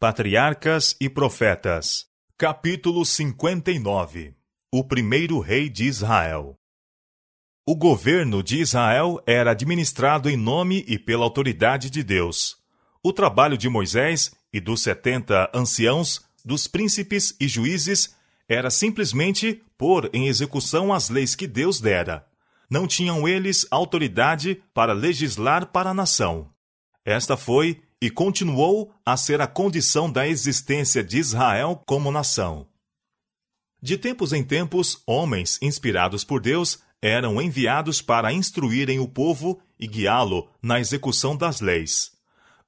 Patriarcas e Profetas, capítulo 59 O primeiro rei de Israel. O governo de Israel era administrado em nome e pela autoridade de Deus. O trabalho de Moisés e dos setenta anciãos, dos príncipes e juízes, era simplesmente pôr em execução as leis que Deus dera. Não tinham eles autoridade para legislar para a nação. Esta foi e continuou a ser a condição da existência de Israel como nação. De tempos em tempos, homens inspirados por Deus eram enviados para instruírem o povo e guiá-lo na execução das leis.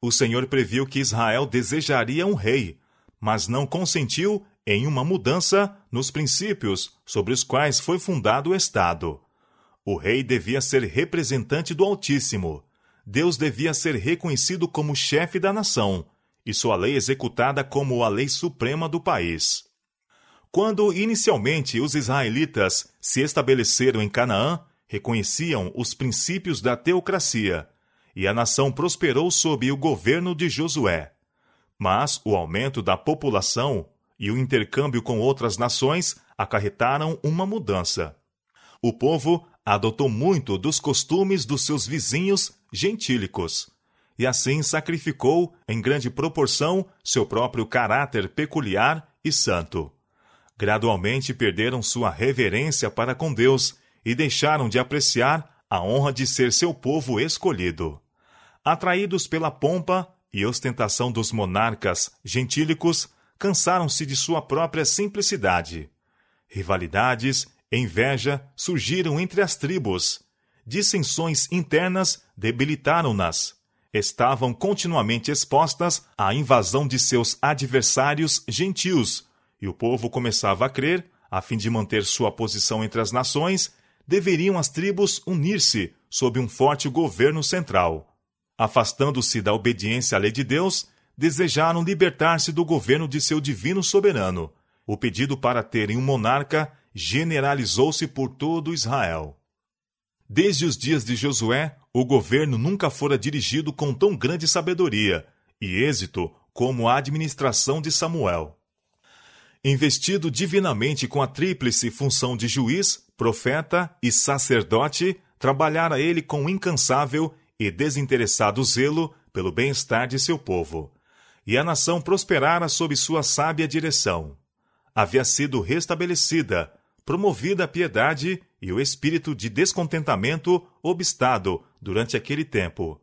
O Senhor previu que Israel desejaria um rei, mas não consentiu em uma mudança nos princípios sobre os quais foi fundado o Estado. O rei devia ser representante do Altíssimo, Deus devia ser reconhecido como chefe da nação e sua lei executada como a lei suprema do país. Quando inicialmente os israelitas se estabeleceram em Canaã, reconheciam os princípios da teocracia, e a nação prosperou sob o governo de Josué. Mas o aumento da população e o intercâmbio com outras nações acarretaram uma mudança. O povo adotou muito dos costumes dos seus vizinhos gentílicos, e assim sacrificou, em grande proporção, seu próprio caráter peculiar e santo. Gradualmente perderam sua reverência para com Deus e deixaram de apreciar a honra de ser seu povo escolhido. Atraídos pela pompa e ostentação dos monarcas gentílicos, cansaram-se de sua própria simplicidade. Rivalidades, inveja surgiram entre as tribos, dissensões internas debilitaram-nas. Estavam continuamente expostas à invasão de seus adversários gentios, e o povo começava a crer, a fim de manter sua posição entre as nações, deveriam as tribos unir-se sob um forte governo central. Afastando-se da obediência à lei de Deus, desejaram libertar-se do governo de seu divino soberano. O pedido para terem um monarca generalizou-se por todo Israel. Desde os dias de Josué, o governo nunca fora dirigido com tão grande sabedoria e êxito como a administração de Samuel. Investido divinamente com a tríplice função de juiz, profeta e sacerdote, trabalhara ele com incansável e desinteressado zelo pelo bem-estar de seu povo. E a nação prosperara sob sua sábia direção. Havia sido restabelecida, promovida a piedade e o espírito de descontentamento obstado durante aquele tempo.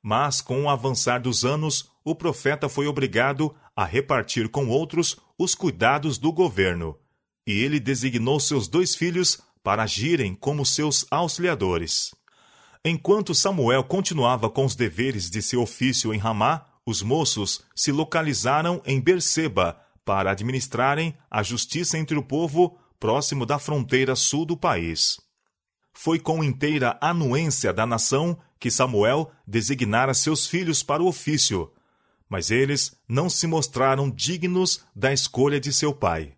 Mas, com o avançar dos anos, o profeta foi obrigado a repartir com outros os cuidados do governo, e ele designou seus dois filhos para agirem como seus auxiliadores. Enquanto Samuel continuava com os deveres de seu ofício em Ramá, os moços se localizaram em Berseba para administrarem a justiça entre o povo próximo da fronteira sul do país. Foi com inteira anuência da nação que Samuel designara seus filhos para o ofício, mas eles não se mostraram dignos da escolha de seu pai.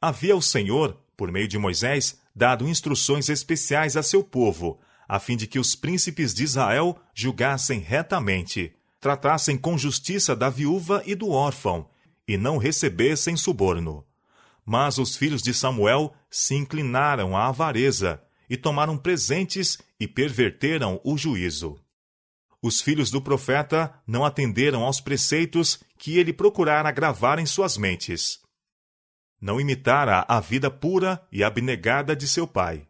Havia o Senhor, por meio de Moisés, dado instruções especiais a seu povo, a fim de que os príncipes de Israel julgassem retamente, tratassem com justiça da viúva e do órfão, e não recebessem suborno. Mas os filhos de Samuel se inclinaram à avareza e tomaram presentes e perverteram o juízo. Os filhos do profeta não atenderam aos preceitos que ele procurara gravar em suas mentes. Não imitara a vida pura e abnegada de seu pai.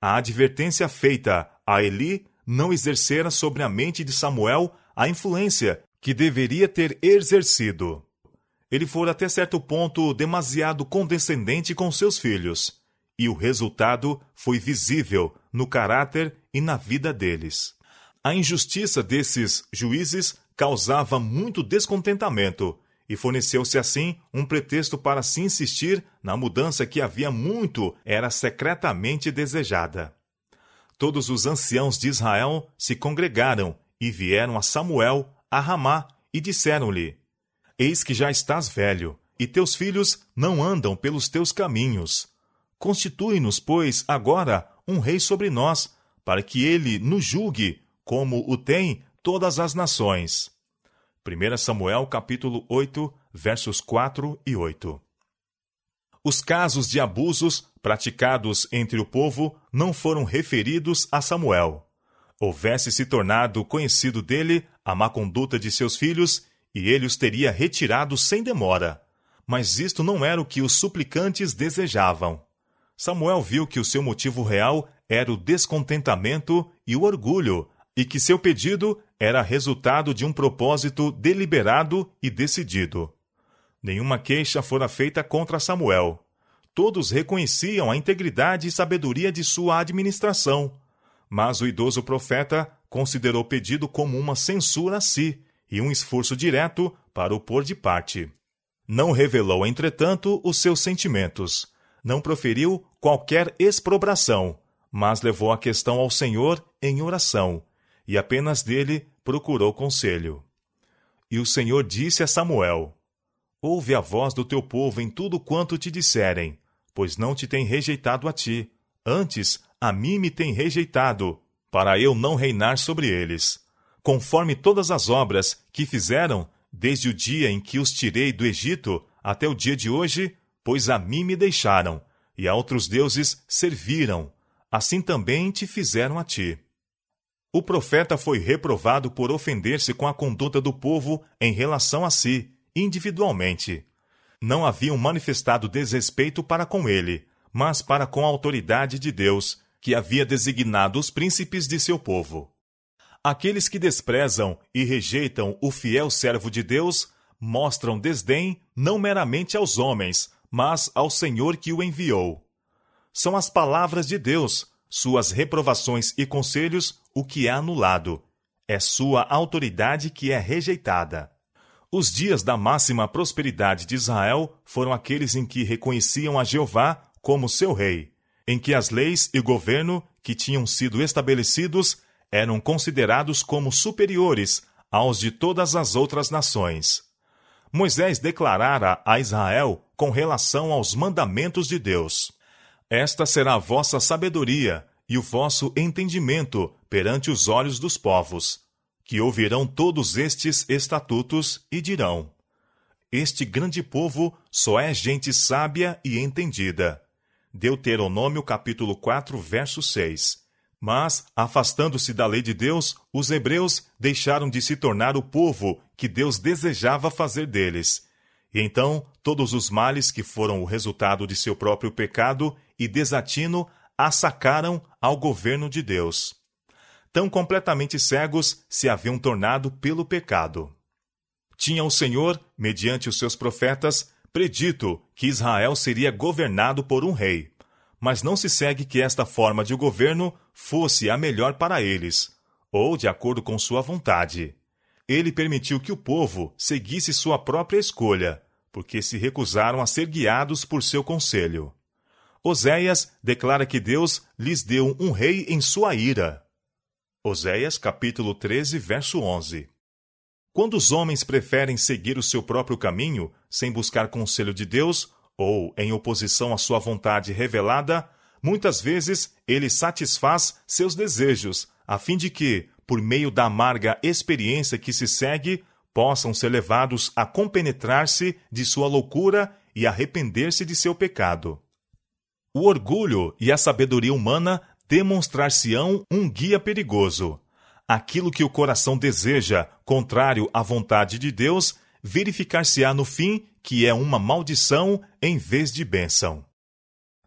A advertência feita a Eli não exercera sobre a mente de Samuel a influência que deveria ter exercido ele fora até certo ponto demasiado condescendente com seus filhos, e o resultado foi visível no caráter e na vida deles. A injustiça desses juízes causava muito descontentamento, e forneceu-se assim um pretexto para se insistir na mudança que havia muito era secretamente desejada. Todos os anciãos de Israel se congregaram e vieram a Samuel, a Ramá, e disseram-lhe: Eis que já estás velho, e teus filhos não andam pelos teus caminhos. Constitui-nos, pois, agora um rei sobre nós, para que ele nos julgue, como o tem todas as nações. 1 Samuel capítulo 8, versos 4 e 8. Os casos de abusos praticados entre o povo não foram referidos a Samuel. Houvesse se tornado conhecido dele a má conduta de seus filhos, e ele os teria retirado sem demora. Mas isto não era o que os suplicantes desejavam. Samuel viu que o seu motivo real era o descontentamento e o orgulho, e que seu pedido era resultado de um propósito deliberado e decidido. Nenhuma queixa fora feita contra Samuel. Todos reconheciam a integridade e sabedoria de sua administração. Mas o idoso profeta considerou o pedido como uma censura a si e um esforço direto para o pôr de parte. Não revelou, entretanto, os seus sentimentos. Não proferiu qualquer exprobração, mas levou a questão ao Senhor em oração, e apenas dele procurou conselho. E o Senhor disse a Samuel: Ouve a voz do teu povo em tudo quanto te disserem, pois não te tem rejeitado a ti, antes a mim me tem rejeitado, para eu não reinar sobre eles. Conforme todas as obras que fizeram, desde o dia em que os tirei do Egito até o dia de hoje, pois a mim me deixaram, e a outros deuses serviram, assim também te fizeram a ti. O profeta foi reprovado por ofender-se com a conduta do povo em relação a si, individualmente. Não haviam manifestado desrespeito para com ele, mas para com a autoridade de Deus, que havia designado os príncipes de seu povo. Aqueles que desprezam e rejeitam o fiel servo de Deus mostram desdém não meramente aos homens, mas ao Senhor que o enviou. São as palavras de Deus, suas reprovações e conselhos, o que é anulado. É sua autoridade que é rejeitada. Os dias da máxima prosperidade de Israel foram aqueles em que reconheciam a Jeová como seu rei, em que as leis e governo que tinham sido estabelecidos eram considerados como superiores aos de todas as outras nações. Moisés declarara a Israel com relação aos mandamentos de Deus: Esta será a vossa sabedoria e o vosso entendimento perante os olhos dos povos, que ouvirão todos estes estatutos e dirão: Este grande povo só é gente sábia e entendida. Deuteronômio capítulo 4, verso 6. Mas, afastando-se da lei de Deus, os hebreus deixaram de se tornar o povo que Deus desejava fazer deles. E então, todos os males que foram o resultado de seu próprio pecado e desatino assacaram ao governo de Deus. Tão completamente cegos se haviam tornado pelo pecado. Tinha o Senhor, mediante os seus profetas, predito que Israel seria governado por um rei mas não se segue que esta forma de governo fosse a melhor para eles, ou de acordo com sua vontade. Ele permitiu que o povo seguisse sua própria escolha, porque se recusaram a ser guiados por seu conselho. Oséias declara que Deus lhes deu um rei em sua ira. Oséias capítulo 13, verso 11. Quando os homens preferem seguir o seu próprio caminho, sem buscar conselho de Deus, ou em oposição à sua vontade revelada, muitas vezes ele satisfaz seus desejos, a fim de que, por meio da amarga experiência que se segue, possam ser levados a compenetrar-se de sua loucura e arrepender-se de seu pecado. O orgulho e a sabedoria humana demonstrar-se-ão um guia perigoso. Aquilo que o coração deseja, contrário à vontade de Deus, verificar-se-á no fim que é uma maldição em vez de bênção.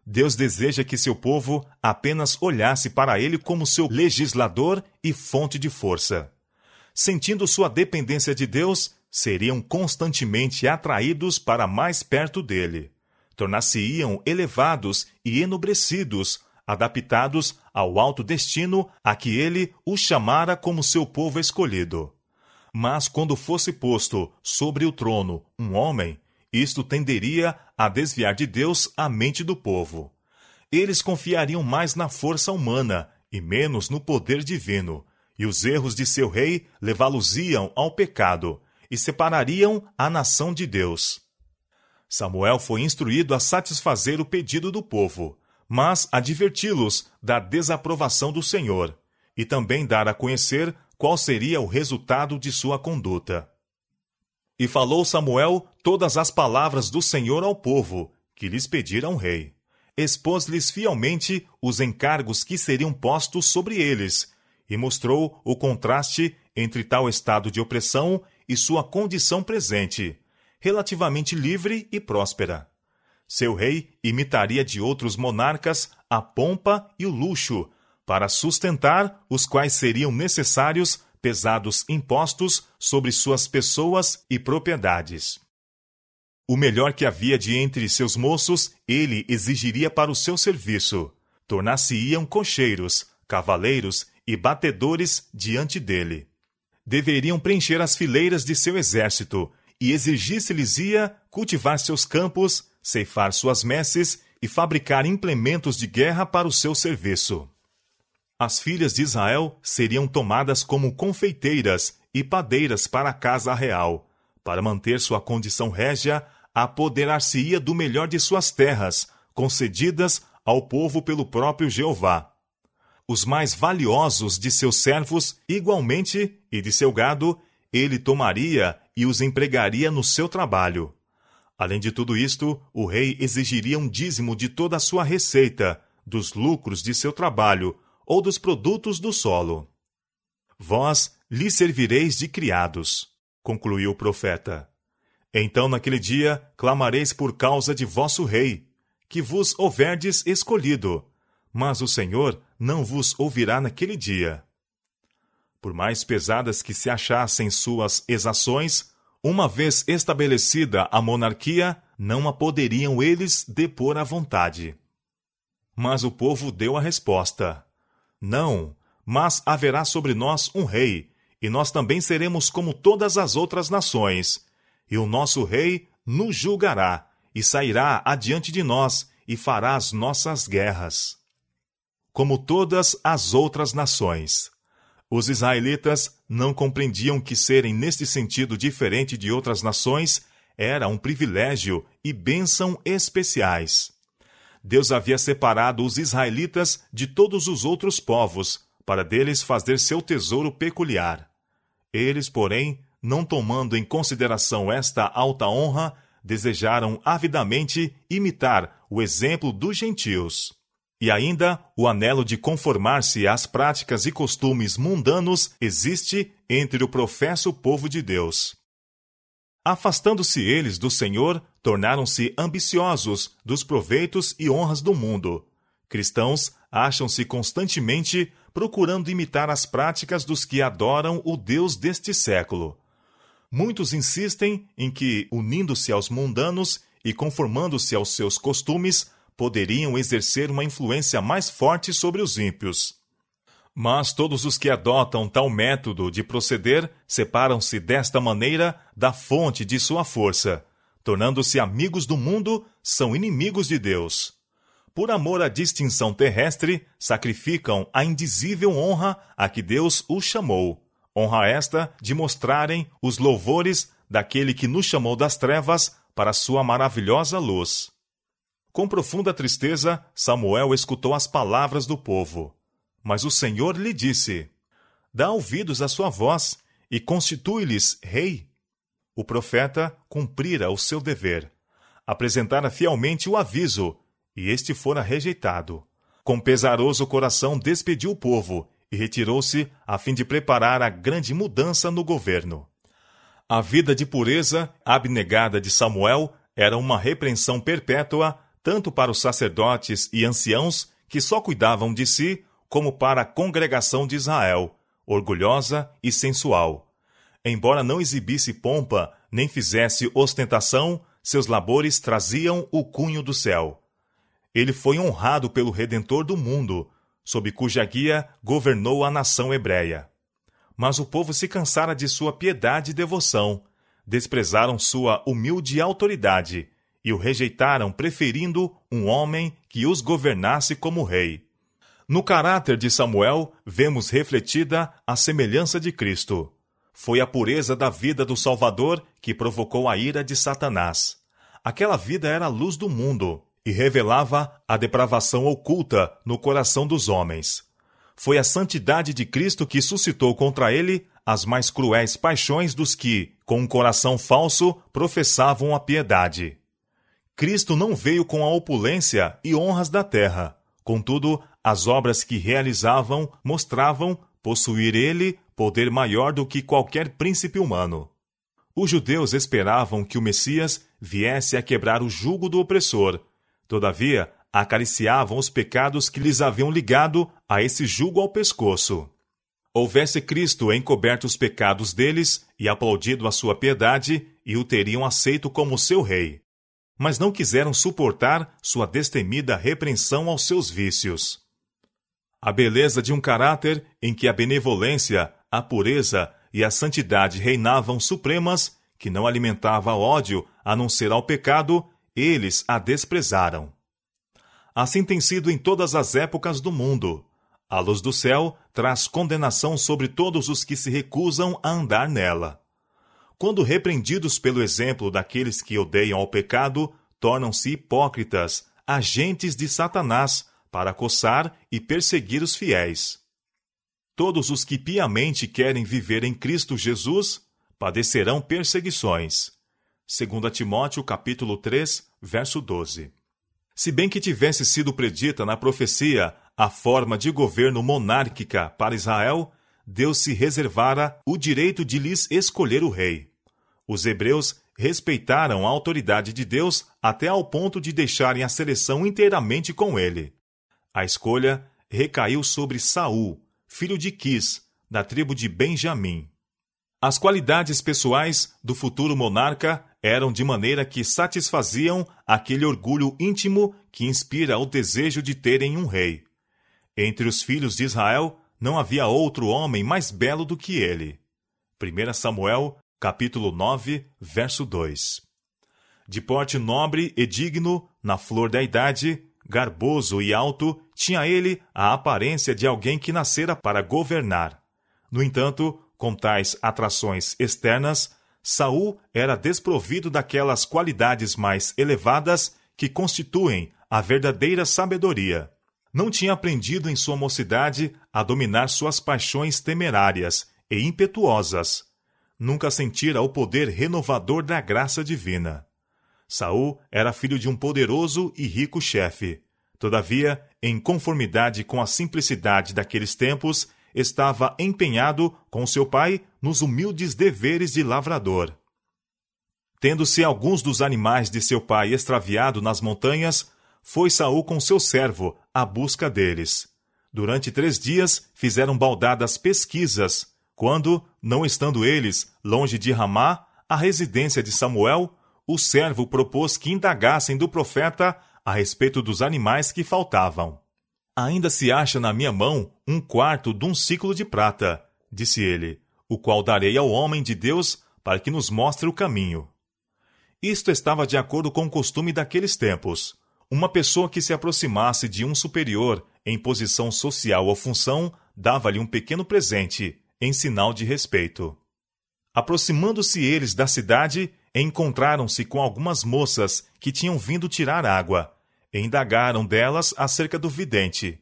Deus deseja que seu povo apenas olhasse para ele como seu legislador e fonte de força. Sentindo sua dependência de Deus, seriam constantemente atraídos para mais perto dele. Tornar-se-iam elevados e enobrecidos, adaptados ao alto destino a que ele os chamara como seu povo escolhido. Mas quando fosse posto sobre o trono um homem, isto tenderia a desviar de Deus a mente do povo. Eles confiariam mais na força humana e menos no poder divino, e os erros de seu rei levá-los-iam ao pecado e separariam a nação de Deus. Samuel foi instruído a satisfazer o pedido do povo, mas adverti-los da desaprovação do Senhor, e também dar a conhecer qual seria o resultado de sua conduta. E falou Samuel todas as palavras do Senhor ao povo, que lhes pedira um rei. Expôs-lhes fielmente os encargos que seriam postos sobre eles, e mostrou o contraste entre tal estado de opressão e sua condição presente, relativamente livre e próspera. Seu rei imitaria de outros monarcas a pompa e o luxo, para sustentar os quais seriam necessários pesados impostos sobre suas pessoas e propriedades. O melhor que havia de entre seus moços, ele exigiria para o seu serviço. Tornar-se-iam cocheiros, cavaleiros e batedores diante dele. Deveriam preencher as fileiras de seu exército, e exigir-se-lhes-ia cultivar seus campos, ceifar suas messes e fabricar implementos de guerra para o seu serviço as filhas de Israel seriam tomadas como confeiteiras e padeiras para a casa real. Para manter sua condição régia, apoderar-se-ia do melhor de suas terras, concedidas ao povo pelo próprio Jeová. Os mais valiosos de seus servos, igualmente, e de seu gado, ele tomaria e os empregaria no seu trabalho. Além de tudo isto, o rei exigiria um dízimo de toda a sua receita, dos lucros de seu trabalho, ou dos produtos do solo. Vós lhe servireis de criados, concluiu o profeta. Então naquele dia clamareis por causa de vosso rei, que vos houverdes escolhido, mas o Senhor não vos ouvirá naquele dia. Por mais pesadas que se achassem suas exações, uma vez estabelecida a monarquia, não a poderiam eles depor à vontade. Mas o povo deu a resposta: não, mas haverá sobre nós um rei, e nós também seremos como todas as outras nações. E o nosso rei nos julgará, e sairá adiante de nós, e fará as nossas guerras. Como todas as outras nações. Os israelitas não compreendiam que serem neste sentido diferente de outras nações era um privilégio e bênção especiais. Deus havia separado os israelitas de todos os outros povos, para deles fazer seu tesouro peculiar. Eles, porém, não tomando em consideração esta alta honra, desejaram avidamente imitar o exemplo dos gentios. E ainda o anelo de conformar-se às práticas e costumes mundanos existe entre o professo povo de Deus. Afastando-se eles do Senhor, tornaram-se ambiciosos dos proveitos e honras do mundo. Cristãos acham-se constantemente procurando imitar as práticas dos que adoram o Deus deste século. Muitos insistem em que, unindo-se aos mundanos e conformando-se aos seus costumes, poderiam exercer uma influência mais forte sobre os ímpios. Mas todos os que adotam tal método de proceder separam-se desta maneira da fonte de sua força. Tornando-se amigos do mundo, são inimigos de Deus. Por amor à distinção terrestre, sacrificam a indizível honra a que Deus os chamou. Honra esta de mostrarem os louvores daquele que nos chamou das trevas para sua maravilhosa luz. Com profunda tristeza, Samuel escutou as palavras do povo. Mas o Senhor lhe disse: Dá ouvidos à sua voz e constitui-lhes rei. O profeta cumprira o seu dever. Apresentara fielmente o aviso, e este fora rejeitado. Com pesaroso coração despediu o povo e retirou-se a fim de preparar a grande mudança no governo. A vida de pureza abnegada de Samuel era uma repreensão perpétua tanto para os sacerdotes e anciãos que só cuidavam de si, como para a congregação de Israel, orgulhosa e sensual. Embora não exibisse pompa nem fizesse ostentação, seus labores traziam o cunho do céu. Ele foi honrado pelo Redentor do mundo, sob cuja guia governou a nação hebreia. Mas o povo se cansara de sua piedade e devoção, desprezaram sua humilde autoridade e o rejeitaram, preferindo um homem que os governasse como rei. No caráter de Samuel, vemos refletida a semelhança de Cristo. Foi a pureza da vida do Salvador que provocou a ira de Satanás. Aquela vida era a luz do mundo e revelava a depravação oculta no coração dos homens. Foi a santidade de Cristo que suscitou contra ele as mais cruéis paixões dos que, com um coração falso, professavam a piedade. Cristo não veio com a opulência e honras da terra. Contudo, as obras que realizavam mostravam possuir ele poder maior do que qualquer príncipe humano. Os judeus esperavam que o Messias viesse a quebrar o jugo do opressor. Todavia, acariciavam os pecados que lhes haviam ligado a esse jugo ao pescoço. Houvesse Cristo encoberto os pecados deles e aplaudido a sua piedade, e o teriam aceito como seu rei. Mas não quiseram suportar sua destemida repreensão aos seus vícios. A beleza de um caráter em que a benevolência, a pureza e a santidade reinavam supremas, que não alimentava ódio a não ser ao pecado, eles a desprezaram. Assim tem sido em todas as épocas do mundo. A luz do céu traz condenação sobre todos os que se recusam a andar nela. Quando repreendidos pelo exemplo daqueles que odeiam ao pecado, tornam-se hipócritas, agentes de Satanás, para coçar e perseguir os fiéis. Todos os que piamente querem viver em Cristo Jesus padecerão perseguições. 2 Timóteo capítulo 3, verso 12. Se bem que tivesse sido predita na profecia a forma de governo monárquica para Israel, Deus se reservara o direito de lhes escolher o rei. Os hebreus respeitaram a autoridade de Deus até ao ponto de deixarem a seleção inteiramente com ele. A escolha recaiu sobre Saul, filho de Quis, da tribo de Benjamim. As qualidades pessoais do futuro monarca eram de maneira que satisfaziam aquele orgulho íntimo que inspira o desejo de terem um rei. Entre os filhos de Israel não havia outro homem mais belo do que ele. 1 Samuel, capítulo 9, verso 2. De porte nobre e digno, na flor da idade, garboso e alto, tinha ele a aparência de alguém que nascera para governar. No entanto, com tais atrações externas, Saul era desprovido daquelas qualidades mais elevadas que constituem a verdadeira sabedoria. Não tinha aprendido em sua mocidade a dominar suas paixões temerárias e impetuosas. Nunca sentira o poder renovador da graça divina. Saul era filho de um poderoso e rico chefe. Todavia, em conformidade com a simplicidade daqueles tempos, estava empenhado com seu pai nos humildes deveres de lavrador. Tendo-se alguns dos animais de seu pai extraviado nas montanhas, foi Saul com seu servo à busca deles. Durante três dias fizeram baldadas pesquisas, quando, não estando eles longe de Ramá, a residência de Samuel, o servo propôs que indagassem do profeta a respeito dos animais que faltavam. Ainda se acha na minha mão um quarto de um ciclo de prata, disse ele, o qual darei ao homem de Deus para que nos mostre o caminho. Isto estava de acordo com o costume daqueles tempos. Uma pessoa que se aproximasse de um superior em posição social ou função dava-lhe um pequeno presente, em sinal de respeito. Aproximando-se eles da cidade, encontraram-se com algumas moças que tinham vindo tirar água, e indagaram delas acerca do vidente.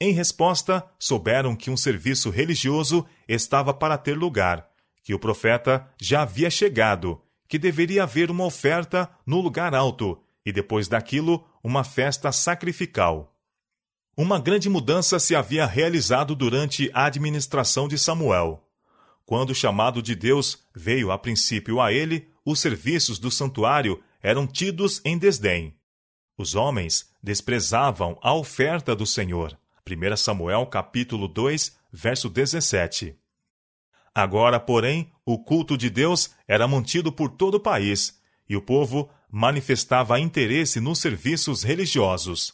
Em resposta, souberam que um serviço religioso estava para ter lugar, que o profeta já havia chegado, que deveria haver uma oferta no lugar alto, e depois daquilo, uma festa sacrificial. Uma grande mudança se havia realizado durante a administração de Samuel. Quando o chamado de Deus veio a princípio a ele, os serviços do santuário eram tidos em desdém. Os homens desprezavam a oferta do Senhor. 1 Samuel capítulo 2, verso 17. Agora, porém, o culto de Deus era mantido por todo o país, e o povo manifestava interesse nos serviços religiosos.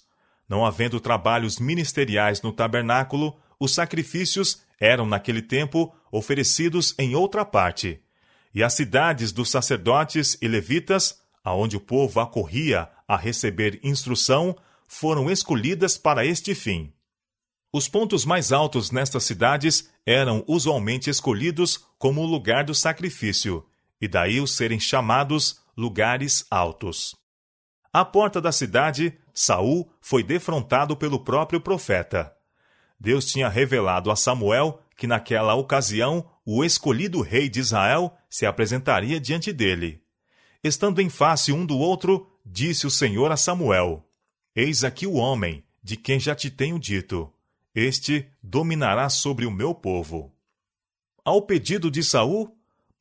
Não havendo trabalhos ministeriais no tabernáculo, os sacrifícios eram naquele tempo oferecidos em outra parte, e as cidades dos sacerdotes e levitas, aonde o povo acorria a receber instrução, foram escolhidas para este fim. Os pontos mais altos nestas cidades eram usualmente escolhidos como o lugar do sacrifício, e daí os serem chamados lugares altos. À porta da cidade, Saul foi defrontado pelo próprio profeta. Deus tinha revelado a Samuel que naquela ocasião o escolhido rei de Israel se apresentaria diante dele. Estando em face um do outro, disse o Senhor a Samuel: Eis aqui o homem, de quem já te tenho dito. Este dominará sobre o meu povo. Ao pedido de Saul,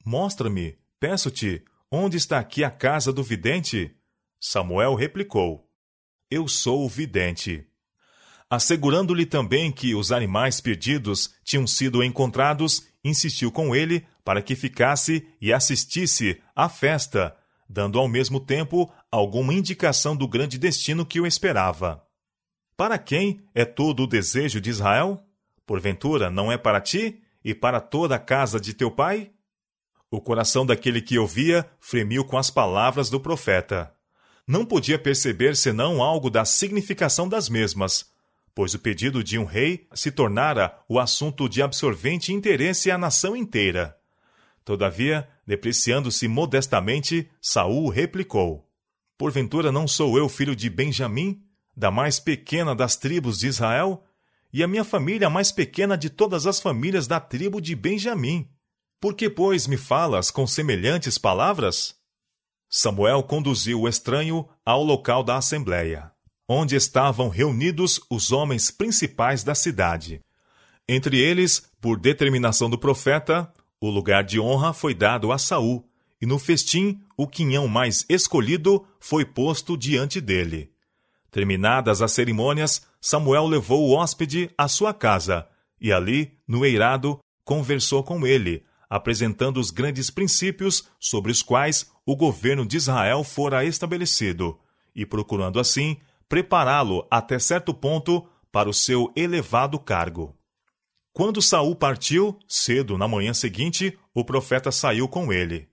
mostra-me, peço-te, onde está aqui a casa do vidente? Samuel replicou: Eu sou o vidente. Assegurando-lhe também que os animais perdidos tinham sido encontrados, insistiu com ele para que ficasse e assistisse à festa, dando ao mesmo tempo alguma indicação do grande destino que o esperava. Para quem é todo o desejo de Israel? Porventura não é para ti e para toda a casa de teu pai? O coração daquele que ouvia fremiu com as palavras do profeta. Não podia perceber senão algo da significação das mesmas, pois o pedido de um rei se tornara o assunto de absorvente interesse à nação inteira. Todavia, depreciando-se modestamente, Saul replicou: Porventura não sou eu filho de Benjamim, da mais pequena das tribos de Israel? E a minha família a mais pequena de todas as famílias da tribo de Benjamim. Por que, pois, me falas com semelhantes palavras? Samuel conduziu o estranho ao local da assembleia onde estavam reunidos os homens principais da cidade. Entre eles, por determinação do profeta, o lugar de honra foi dado a Saul, e no festim o quinhão mais escolhido foi posto diante dele. Terminadas as cerimônias, Samuel levou o hóspede à sua casa, e ali, no eirado, conversou com ele, apresentando os grandes princípios sobre os quais o governo de Israel fora estabelecido, e procurando assim prepará-lo até certo ponto para o seu elevado cargo. Quando Saul partiu, cedo na manhã seguinte, o profeta saiu com ele.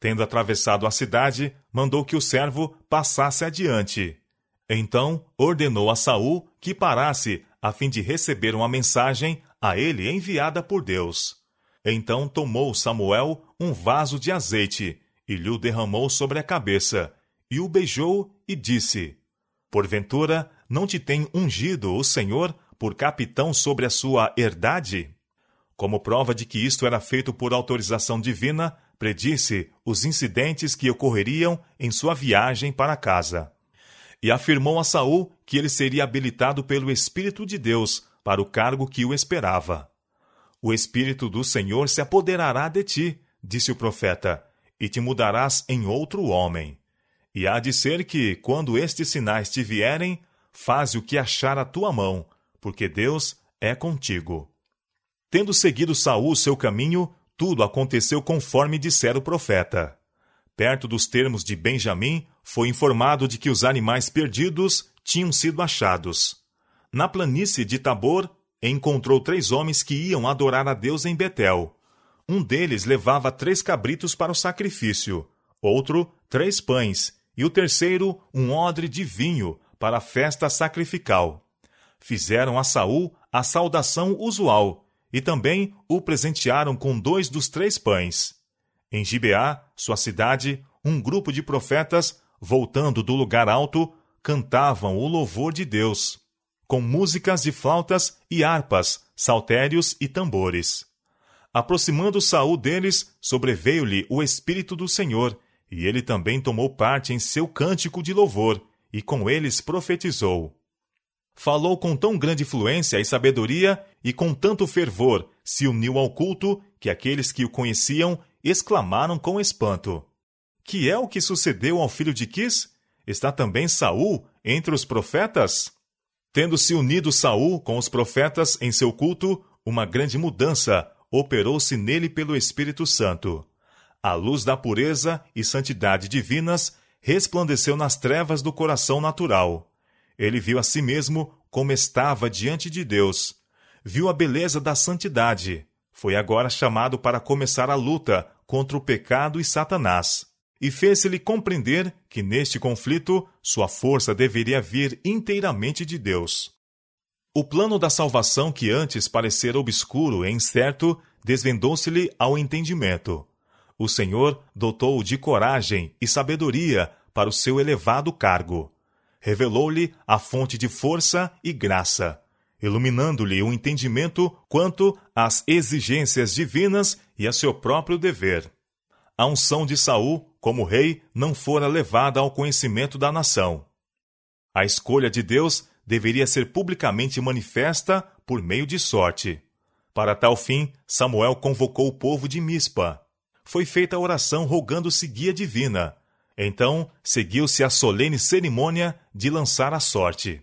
Tendo atravessado a cidade, mandou que o servo passasse adiante. Então ordenou a Saul que parasse a fim de receber uma mensagem a ele enviada por Deus. Então tomou Samuel um vaso de azeite e lhe o derramou sobre a cabeça, e o beijou e disse: Porventura, não te tem ungido o Senhor por capitão sobre a sua herdade? Como prova de que isto era feito por autorização divina, predisse os incidentes que ocorreriam em sua viagem para casa. E afirmou a Saul que ele seria habilitado pelo Espírito de Deus para o cargo que o esperava. O Espírito do Senhor se apoderará de ti, disse o profeta, e te mudarás em outro homem. E há de ser que, quando estes sinais te vierem, faze o que achar a tua mão, porque Deus é contigo. Tendo seguido Saul seu caminho, tudo aconteceu conforme dissera o profeta. Perto dos termos de Benjamim, foi informado de que os animais perdidos tinham sido achados. Na planície de Tabor, encontrou três homens que iam adorar a Deus em Betel. Um deles levava três cabritos para o sacrifício, outro, três pães, e o terceiro um odre de vinho para a festa sacrificial. Fizeram a Saul a saudação usual e também o presentearam com dois dos três pães. Em Gibeá, sua cidade, um grupo de profetas, voltando do lugar alto, cantavam o louvor de Deus, com músicas de flautas e harpas, saltérios e tambores. Aproximando Saul deles, sobreveio-lhe o Espírito do Senhor, e ele também tomou parte em seu cântico de louvor, e com eles profetizou. Falou com tão grande fluência e sabedoria, e com tanto fervor se uniu ao culto, que aqueles que o conheciam exclamaram com espanto: Que é o que sucedeu ao filho de Quis? Está também Saul entre os profetas? Tendo se unido Saul com os profetas em seu culto, uma grande mudança operou-se nele pelo Espírito Santo. A luz da pureza e santidade divinas resplandeceu nas trevas do coração natural. Ele viu a si mesmo como estava diante de Deus. Viu a beleza da santidade. Foi agora chamado para começar a luta contra o pecado e Satanás. E fez-se-lhe compreender que neste conflito sua força deveria vir inteiramente de Deus. O plano da salvação que antes parecera obscuro e incerto desvendou-se-lhe ao entendimento o Senhor dotou-o de coragem e sabedoria para o seu elevado cargo. Revelou-lhe a fonte de força e graça. iluminando-lhe o entendimento quanto às exigências divinas e a seu próprio dever. A unção de Saul, como rei, não fora levada ao conhecimento da nação. A escolha de Deus deveria ser publicamente manifesta por meio de sorte. Para tal fim, Samuel convocou o povo de Mispa. Foi feita a oração rogando-se guia divina. Então, seguiu-se a solene cerimônia de lançar a sorte.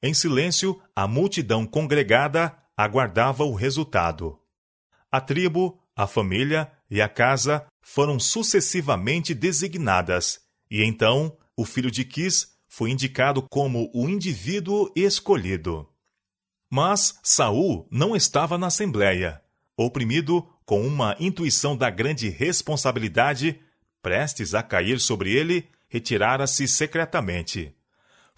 Em silêncio, a multidão congregada aguardava o resultado. A tribo, a família e a casa foram sucessivamente designadas, e então o filho de Quis foi indicado como o indivíduo escolhido. Mas Saul não estava na assembleia. Oprimido com uma intuição da grande responsabilidade, prestes a cair sobre ele, retirara-se secretamente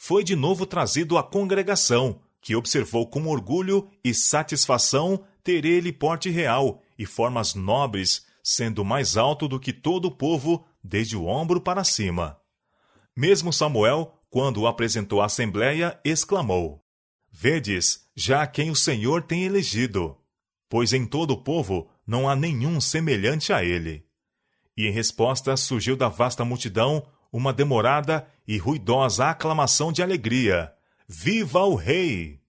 foi de novo trazido à congregação, que observou com orgulho e satisfação ter ele porte real e formas nobres, sendo mais alto do que todo o povo, desde o ombro para cima. Mesmo Samuel, quando o apresentou à assembleia, exclamou: Vedes, já quem o Senhor tem elegido, pois em todo o povo não há nenhum semelhante a ele. E em resposta surgiu da vasta multidão uma demorada e ruidosa aclamação de alegria: Viva o Rei!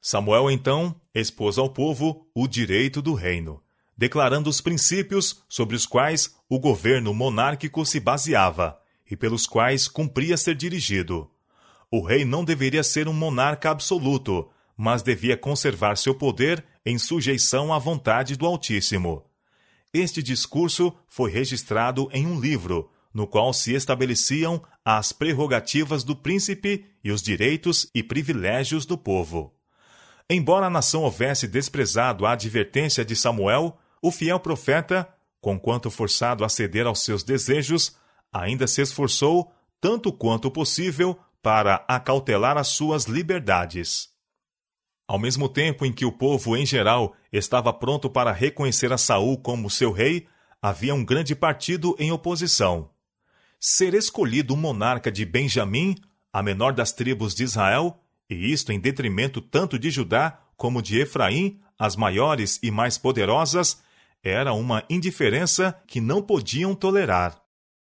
Samuel então expôs ao povo o direito do reino, declarando os princípios sobre os quais o governo monárquico se baseava e pelos quais cumpria ser dirigido. O rei não deveria ser um monarca absoluto, mas devia conservar seu poder em sujeição à vontade do Altíssimo. Este discurso foi registrado em um livro, no qual se estabeleciam as prerrogativas do príncipe e os direitos e privilégios do povo. Embora a nação houvesse desprezado a advertência de Samuel, o fiel profeta, conquanto forçado a ceder aos seus desejos, ainda se esforçou, tanto quanto possível, para acautelar as suas liberdades. Ao mesmo tempo em que o povo em geral estava pronto para reconhecer a Saul como seu rei, havia um grande partido em oposição ser escolhido um monarca de Benjamim, a menor das tribos de Israel, e isto em detrimento tanto de Judá como de Efraim, as maiores e mais poderosas, era uma indiferença que não podiam tolerar.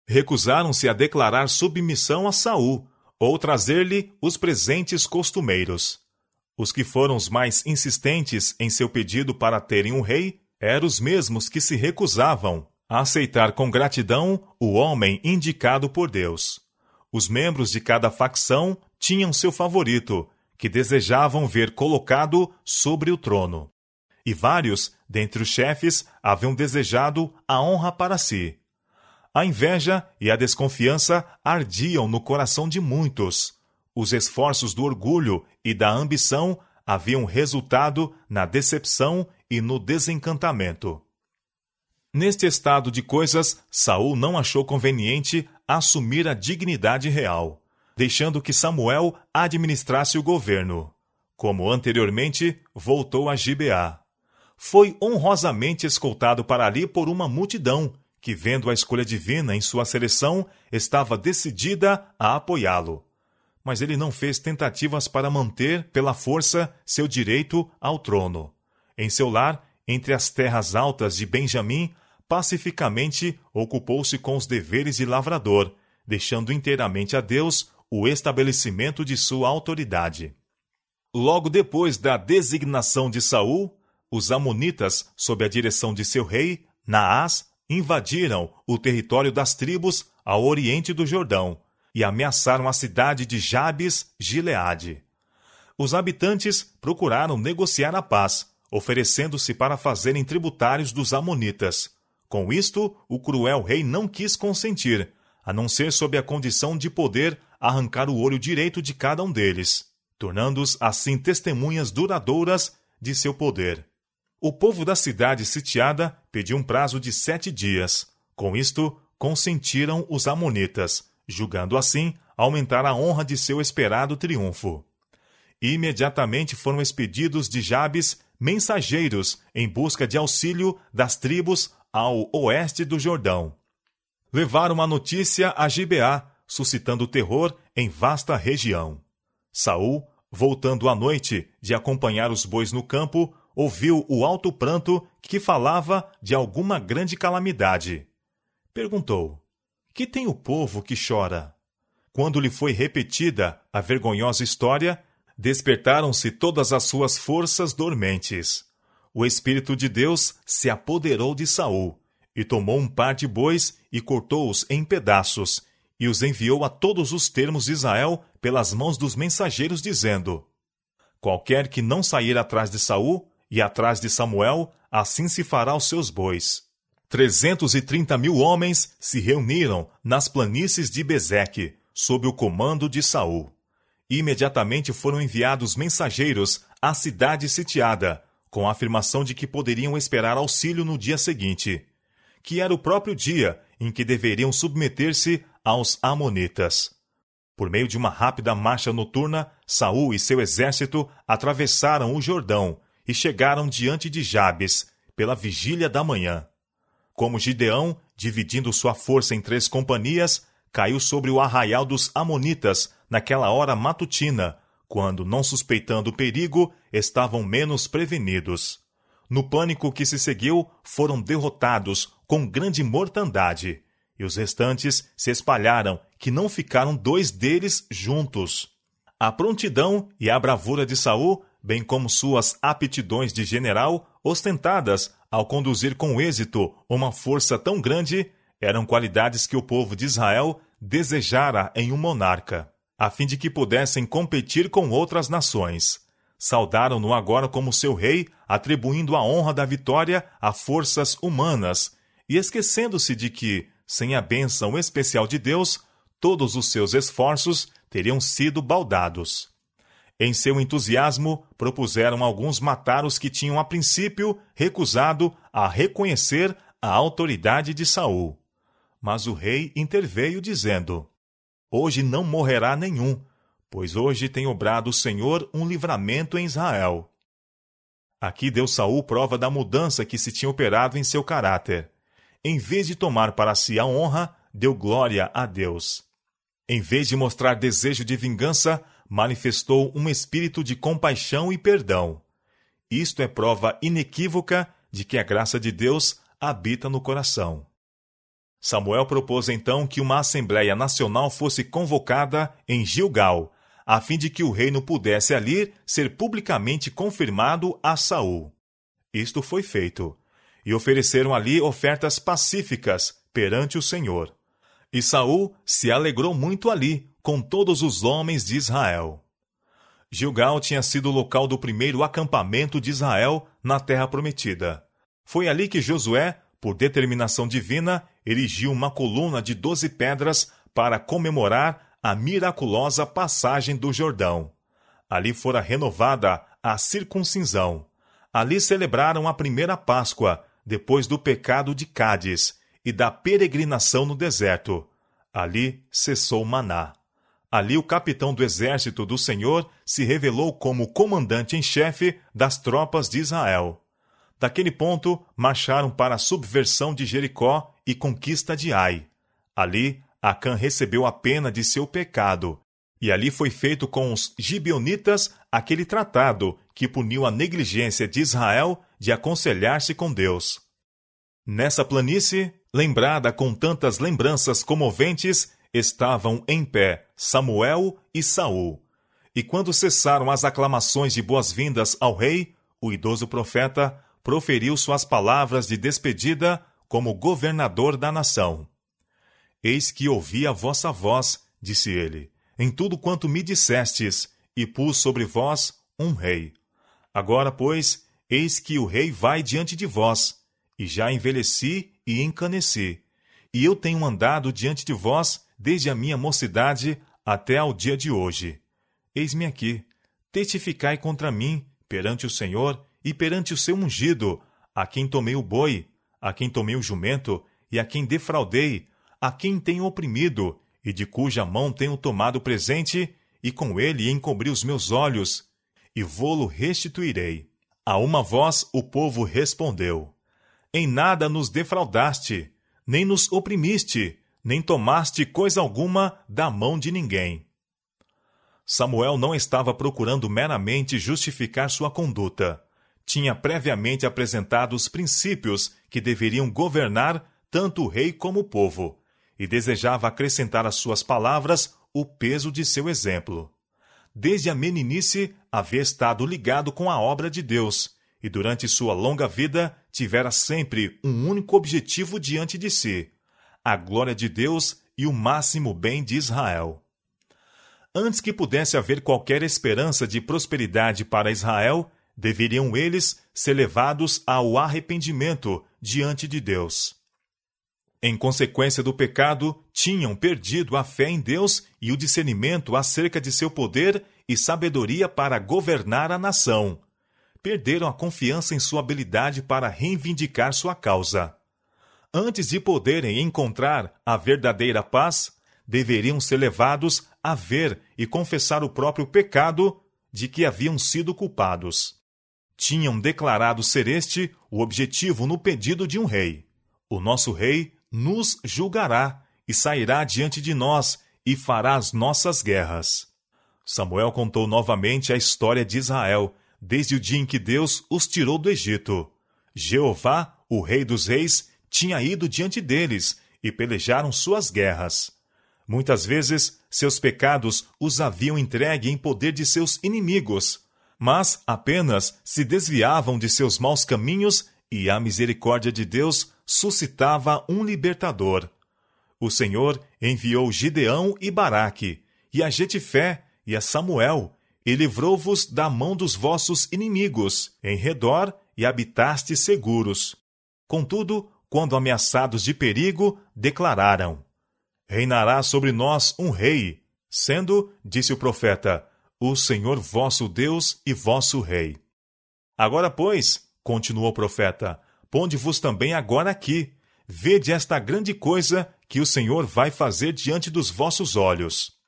Recusaram-se a declarar submissão a Saul ou trazer-lhe os presentes costumeiros. Os que foram os mais insistentes em seu pedido para terem um rei eram os mesmos que se recusavam a aceitar com gratidão o homem indicado por Deus. Os membros de cada facção tinham seu favorito, que desejavam ver colocado sobre o trono. E vários, dentre os chefes, haviam desejado a honra para si. A inveja e a desconfiança ardiam no coração de muitos. Os esforços do orgulho e da ambição haviam resultado na decepção e no desencantamento. Neste estado de coisas, Saul não achou conveniente assumir a dignidade real, deixando que Samuel administrasse o governo. Como anteriormente, voltou a Gibeá. Foi honrosamente escoltado para ali por uma multidão que, vendo a escolha divina em sua seleção, estava decidida a apoiá-lo. Mas ele não fez tentativas para manter, pela força, seu direito ao trono. Em seu lar, entre as terras altas de Benjamim, pacificamente ocupou-se com os deveres de lavrador, deixando inteiramente a Deus o estabelecimento de sua autoridade. Logo depois da designação de Saul, os amonitas, sob a direção de seu rei, Naás, invadiram o território das tribos ao oriente do Jordão e ameaçaram a cidade de Jabes, Gileade. Os habitantes procuraram negociar a paz, oferecendo-se para fazerem tributários dos amonitas. Com isto, o cruel rei não quis consentir, a não ser sob a condição de poder arrancar o olho direito de cada um deles, tornando-os assim testemunhas duradouras de seu poder. O povo da cidade sitiada pediu um prazo de sete dias. Com isto, consentiram os Amonitas, julgando assim aumentar a honra de seu esperado triunfo. Imediatamente foram expedidos de Jabes mensageiros em busca de auxílio das tribos ao oeste do Jordão. Levaram a notícia a Gibeá, suscitando terror em vasta região. Saul voltando à noite de acompanhar os bois no campo, ouviu o alto pranto que falava de alguma grande calamidade. Perguntou: Que tem o povo que chora? Quando lhe foi repetida a vergonhosa história, despertaram-se todas as suas forças dormentes. O Espírito de Deus se apoderou de Saul, e tomou um par de bois e cortou-os em pedaços, e os enviou a todos os termos de Israel pelas mãos dos mensageiros, dizendo: Qualquer que não sair atrás de Saul e atrás de Samuel, assim se fará aos seus bois. Trezentos e trinta mil homens se reuniram nas planícies de Bezeque, sob o comando de Saul. Imediatamente foram enviados mensageiros à cidade sitiada, com a afirmação de que poderiam esperar auxílio no dia seguinte, que era o próprio dia em que deveriam submeter-se aos amonitas. Por meio de uma rápida marcha noturna, Saul e seu exército atravessaram o Jordão e chegaram diante de Jabes pela vigília da manhã. Como Gideão, dividindo sua força em três companhias, caiu sobre o arraial dos amonitas naquela hora matutina, quando, não suspeitando o perigo, estavam menos prevenidos. No pânico que se seguiu, foram derrotados com grande mortandade, e os restantes se espalharam, que não ficaram dois deles juntos. A prontidão e a bravura de Saul, bem como suas aptidões de general, ostentadas ao conduzir com êxito uma força tão grande, eram qualidades que o povo de Israel desejara em um monarca a fim de que pudessem competir com outras nações. Saudaram-no agora como seu rei, atribuindo a honra da vitória a forças humanas, e esquecendo-se de que, sem a bênção especial de Deus, todos os seus esforços teriam sido baldados. Em seu entusiasmo, propuseram alguns matar os que tinham a princípio recusado a reconhecer a autoridade de Saul. Mas o rei interveio dizendo: Hoje não morrerá nenhum, pois hoje tem obrado o Senhor um livramento em Israel. Aqui deu Saul prova da mudança que se tinha operado em seu caráter. Em vez de tomar para si a honra, deu glória a Deus. Em vez de mostrar desejo de vingança, manifestou um espírito de compaixão e perdão. Isto é prova inequívoca de que a graça de Deus habita no coração. Samuel propôs então que uma Assembleia Nacional fosse convocada em Gilgal, a fim de que o reino pudesse ali ser publicamente confirmado a Saul. Isto foi feito, e ofereceram ali ofertas pacíficas perante o Senhor. E Saul se alegrou muito ali com todos os homens de Israel. Gilgal tinha sido o local do primeiro acampamento de Israel na terra prometida. Foi ali que Josué por determinação divina, erigiu uma coluna de doze pedras para comemorar a miraculosa passagem do Jordão. Ali fora renovada a circuncisão. Ali celebraram a primeira Páscoa, depois do pecado de Cádiz e da peregrinação no deserto. Ali cessou Maná. Ali o capitão do exército do Senhor se revelou como comandante em chefe das tropas de Israel. Daquele ponto, marcharam para a subversão de Jericó e conquista de Ai. Ali, Acã recebeu a pena de seu pecado, e ali foi feito com os gibionitas aquele tratado que puniu a negligência de Israel de aconselhar-se com Deus. Nessa planície, lembrada com tantas lembranças comoventes, estavam em pé Samuel e Saul. E quando cessaram as aclamações de boas-vindas ao rei, o idoso profeta proferiu suas palavras de despedida como governador da nação. Eis que ouvi a vossa voz, disse ele, em tudo quanto me dissestes, e pus sobre vós um rei. Agora, pois, eis que o rei vai diante de vós, e já envelheci e encaneci, e eu tenho andado diante de vós desde a minha mocidade até ao dia de hoje. Eis-me aqui, testificai contra mim perante o Senhor e perante o seu ungido, a quem tomei o boi, a quem tomei o jumento, e a quem defraudei, a quem tenho oprimido, e de cuja mão tenho tomado presente, e com ele encobri os meus olhos, e vô-lo restituirei. A uma voz o povo respondeu: Em nada nos defraudaste, nem nos oprimiste, nem tomaste coisa alguma da mão de ninguém. Samuel não estava procurando meramente justificar sua conduta. Tinha previamente apresentado os princípios que deveriam governar tanto o rei como o povo, e desejava acrescentar às suas palavras o peso de seu exemplo. Desde a meninice havia estado ligado com a obra de Deus, e durante sua longa vida tivera sempre um único objetivo diante de si: a glória de Deus e o máximo bem de Israel. Antes que pudesse haver qualquer esperança de prosperidade para Israel, deveriam eles ser levados ao arrependimento diante de Deus. Em consequência do pecado, tinham perdido a fé em Deus e o discernimento acerca de seu poder e sabedoria para governar a nação. Perderam a confiança em sua habilidade para reivindicar sua causa. Antes de poderem encontrar a verdadeira paz, deveriam ser levados a ver e confessar o próprio pecado de que haviam sido culpados. Tinham declarado ser este o objetivo no pedido de um rei. O nosso rei nos julgará e sairá diante de nós e fará as nossas guerras. Samuel contou novamente a história de Israel, desde o dia em que Deus os tirou do Egito. Jeová, o Rei dos Reis, tinha ido diante deles e pelejaram suas guerras. Muitas vezes, seus pecados os haviam entregue em poder de seus inimigos, mas apenas se desviavam de seus maus caminhos e a misericórdia de Deus suscitava um libertador. O Senhor enviou Gideão e Baraque, e a Jetifé e a Samuel, e livrou-vos da mão dos vossos inimigos, em redor, e habitastes seguros. Contudo, quando ameaçados de perigo, declararam: Reinará sobre nós um rei, sendo, disse o profeta, o Senhor vosso Deus e vosso rei. Agora, pois, continuou o profeta, ponde-vos também agora aqui. Vede esta grande coisa que o Senhor vai fazer diante dos vossos olhos.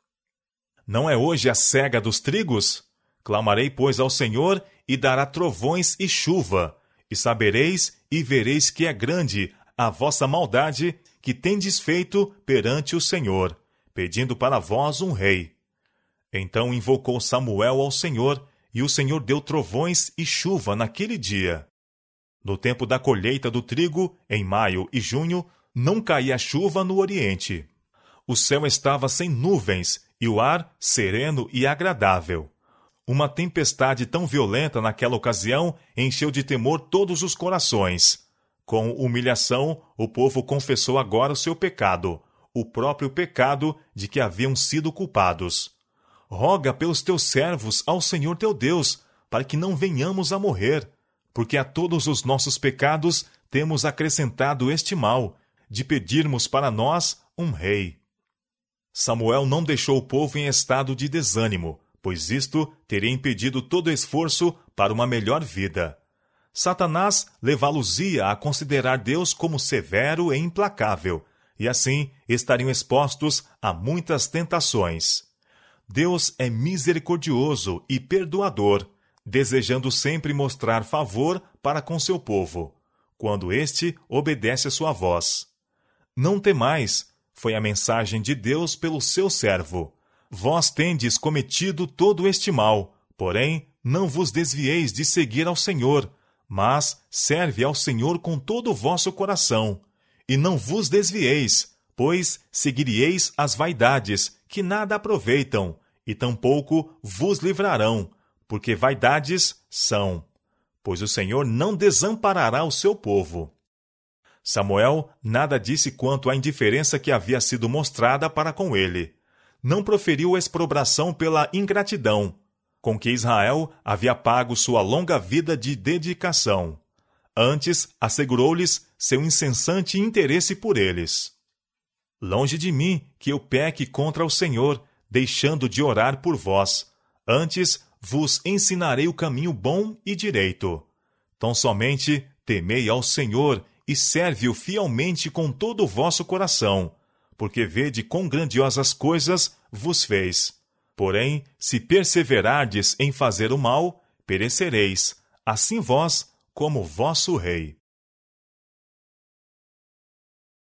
Não é hoje a cega dos trigos? Clamarei, pois, ao Senhor, e dará trovões e chuva, e sabereis e vereis que é grande a vossa maldade que tendes feito perante o Senhor, pedindo para vós um rei. Então invocou Samuel ao Senhor, e o Senhor deu trovões e chuva naquele dia. No tempo da colheita do trigo, em maio e junho, não caía chuva no Oriente. O céu estava sem nuvens e o ar sereno e agradável. Uma tempestade tão violenta naquela ocasião encheu de temor todos os corações. Com humilhação, o povo confessou agora o seu pecado, o próprio pecado de que haviam sido culpados. Roga pelos teus servos ao Senhor teu Deus, para que não venhamos a morrer, porque a todos os nossos pecados temos acrescentado este mal, de pedirmos para nós um rei. Samuel não deixou o povo em estado de desânimo, pois isto teria impedido todo esforço para uma melhor vida. Satanás levá-los-ia a considerar Deus como severo e implacável, e assim estariam expostos a muitas tentações. Deus é misericordioso e perdoador, desejando sempre mostrar favor para com seu povo, quando este obedece a sua voz. Não temais, foi a mensagem de Deus pelo seu servo. Vós tendes cometido todo este mal, porém não vos desvieis de seguir ao Senhor, mas serve ao Senhor com todo o vosso coração, e não vos desvieis, pois seguirieis as vaidades, que nada aproveitam, e tampouco vos livrarão, porque vaidades são. Pois o Senhor não desamparará o seu povo. Samuel nada disse quanto à indiferença que havia sido mostrada para com ele. Não proferiu exprobração pela ingratidão, com que Israel havia pago sua longa vida de dedicação. Antes, assegurou-lhes seu incessante interesse por eles. Longe de mim que eu peque contra o Senhor, deixando de orar por vós. Antes, vos ensinarei o caminho bom e direito. Tão somente temei ao Senhor e serve-o fielmente com todo o vosso coração, porque vede quão grandiosas coisas vos fez. Porém, se perseverardes em fazer o mal, perecereis, assim vós como vosso rei.